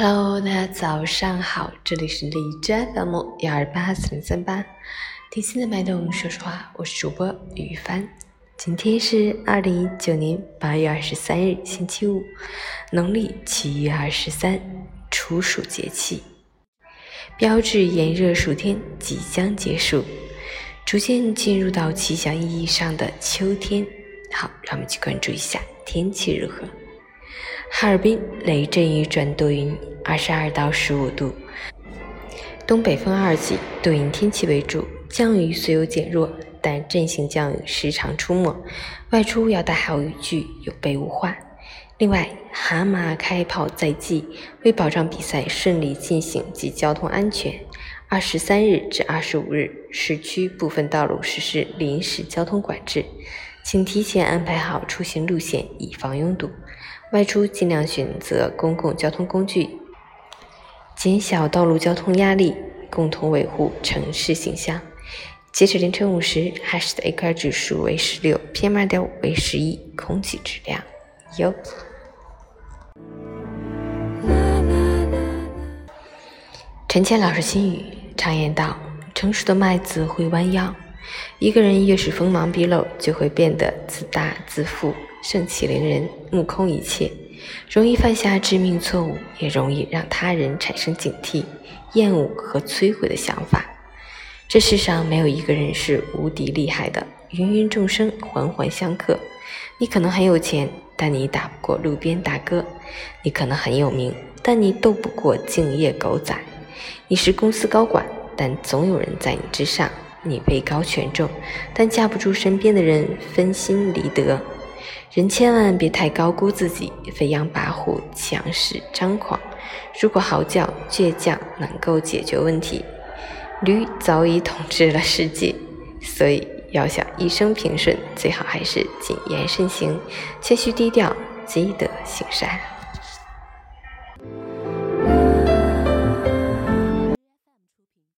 Hello，大家早上好，这里是荔枝 FM 幺二八四零三八，听心的脉动说实话，我是主播雨帆。今天是二零一九年八月二十三日，星期五，农历七月二十三，处暑节气，标志炎热暑天即将结束，逐渐进入到气象意义上的秋天。好，让我们去关注一下天气如何。哈尔滨雷阵雨转多云，二十二到十五度，东北风二级，多云天气为主，降雨虽有减弱，但阵性降雨时常出没，外出要带好雨具，有备无患。另外，蛤蟆开跑在即，为保障比赛顺利进行及交通安全，二十三日至二十五日，市区部分道路实施临时交通管制，请提前安排好出行路线，以防拥堵。外出尽量选择公共交通工具，减小道路交通压力，共同维护城市形象。截止凌晨五时，哈市的 AQI 指数为十六，PM 二点五为十一，空气质量优。陈谦老师心语常言道：“成熟的麦子会弯腰。”一个人越是锋芒毕露，就会变得自大自负。盛气凌人，目空一切，容易犯下致命错误，也容易让他人产生警惕、厌恶和摧毁的想法。这世上没有一个人是无敌厉害的，芸芸众生环环相克。你可能很有钱，但你打不过路边大哥；你可能很有名，但你斗不过敬业狗仔；你是公司高管，但总有人在你之上；你位高权重，但架不住身边的人分心离德。人千万别太高估自己，飞扬跋扈、强势张狂。如果嚎叫、倔强能够解决问题，驴早已统治了世界。所以，要想一生平顺，最好还是谨言慎行、谦虚低调、积德行善。